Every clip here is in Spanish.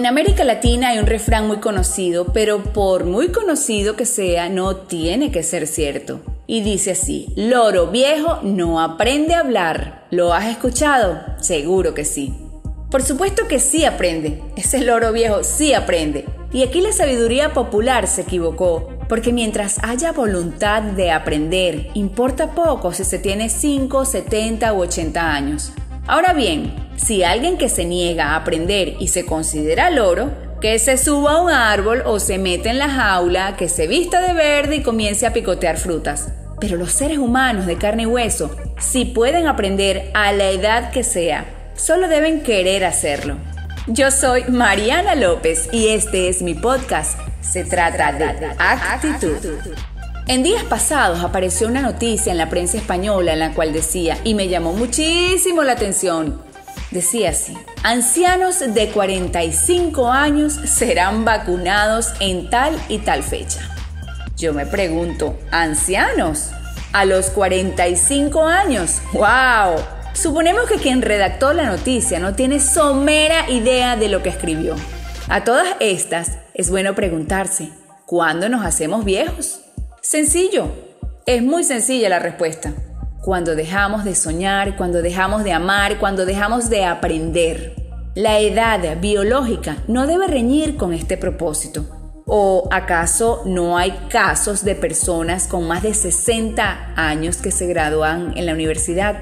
En América Latina hay un refrán muy conocido, pero por muy conocido que sea, no tiene que ser cierto. Y dice así, loro viejo no aprende a hablar. ¿Lo has escuchado? Seguro que sí. Por supuesto que sí aprende. Ese loro viejo sí aprende. Y aquí la sabiduría popular se equivocó, porque mientras haya voluntad de aprender, importa poco si se tiene 5, 70 u 80 años. Ahora bien, si alguien que se niega a aprender y se considera loro, que se suba a un árbol o se mete en la jaula, que se vista de verde y comience a picotear frutas. Pero los seres humanos de carne y hueso sí pueden aprender a la edad que sea, solo deben querer hacerlo. Yo soy Mariana López y este es mi podcast. Se trata de actitud. En días pasados apareció una noticia en la prensa española en la cual decía, y me llamó muchísimo la atención, decía así, ancianos de 45 años serán vacunados en tal y tal fecha. Yo me pregunto, ¿ancianos? A los 45 años. ¡Wow! Suponemos que quien redactó la noticia no tiene somera idea de lo que escribió. A todas estas es bueno preguntarse, ¿cuándo nos hacemos viejos? Sencillo, es muy sencilla la respuesta. Cuando dejamos de soñar, cuando dejamos de amar, cuando dejamos de aprender. La edad biológica no debe reñir con este propósito. ¿O acaso no hay casos de personas con más de 60 años que se gradúan en la universidad?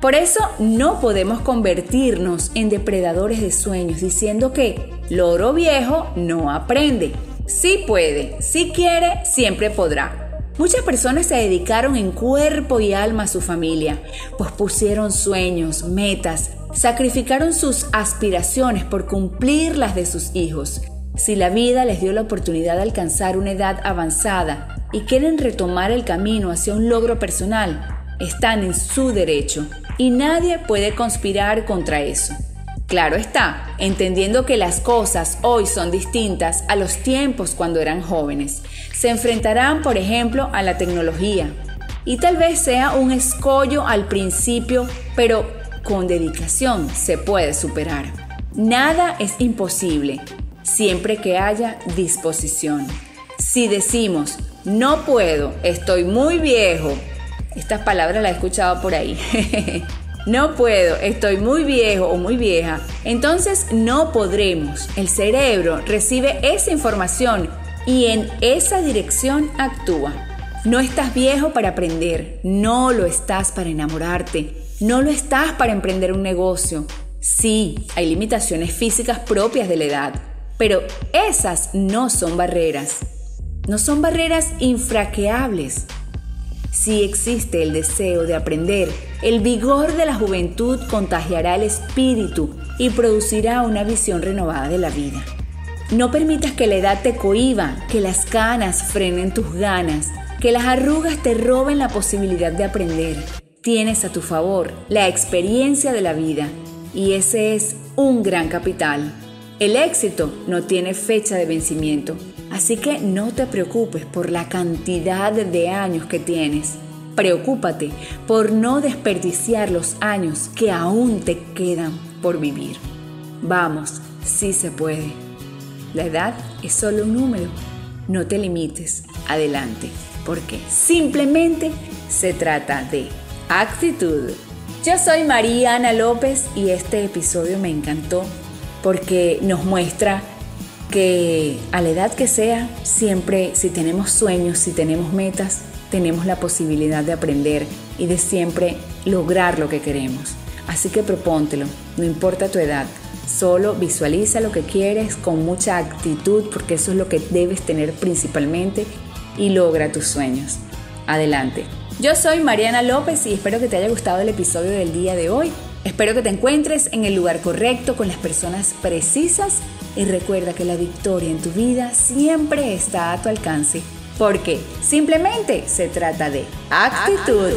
Por eso no podemos convertirnos en depredadores de sueños diciendo que loro viejo no aprende. Sí puede, si quiere, siempre podrá. Muchas personas se dedicaron en cuerpo y alma a su familia, pues pusieron sueños, metas, sacrificaron sus aspiraciones por cumplir las de sus hijos. Si la vida les dio la oportunidad de alcanzar una edad avanzada y quieren retomar el camino hacia un logro personal, están en su derecho y nadie puede conspirar contra eso. Claro está, entendiendo que las cosas hoy son distintas a los tiempos cuando eran jóvenes. Se enfrentarán, por ejemplo, a la tecnología. Y tal vez sea un escollo al principio, pero con dedicación se puede superar. Nada es imposible, siempre que haya disposición. Si decimos, no puedo, estoy muy viejo, estas palabras las he escuchado por ahí. no puedo, estoy muy viejo o muy vieja, entonces no podremos. El cerebro recibe esa información y en esa dirección actúa. No estás viejo para aprender, no lo estás para enamorarte, no lo estás para emprender un negocio. Sí, hay limitaciones físicas propias de la edad, pero esas no son barreras. No son barreras infraqueables. Si existe el deseo de aprender, el vigor de la juventud contagiará el espíritu y producirá una visión renovada de la vida. No permitas que la edad te cohiba, que las canas frenen tus ganas, que las arrugas te roben la posibilidad de aprender. Tienes a tu favor la experiencia de la vida y ese es un gran capital. El éxito no tiene fecha de vencimiento, así que no te preocupes por la cantidad de años que tienes. Preocúpate por no desperdiciar los años que aún te quedan por vivir. Vamos, sí se puede. La edad es solo un número. No te limites. Adelante, porque simplemente se trata de actitud. Yo soy María Ana López y este episodio me encantó porque nos muestra que a la edad que sea, siempre si tenemos sueños, si tenemos metas, tenemos la posibilidad de aprender y de siempre lograr lo que queremos. Así que propóntelo, no importa tu edad, solo visualiza lo que quieres con mucha actitud porque eso es lo que debes tener principalmente y logra tus sueños. Adelante. Yo soy Mariana López y espero que te haya gustado el episodio del día de hoy. Espero que te encuentres en el lugar correcto con las personas precisas y recuerda que la victoria en tu vida siempre está a tu alcance porque simplemente se trata de actitud.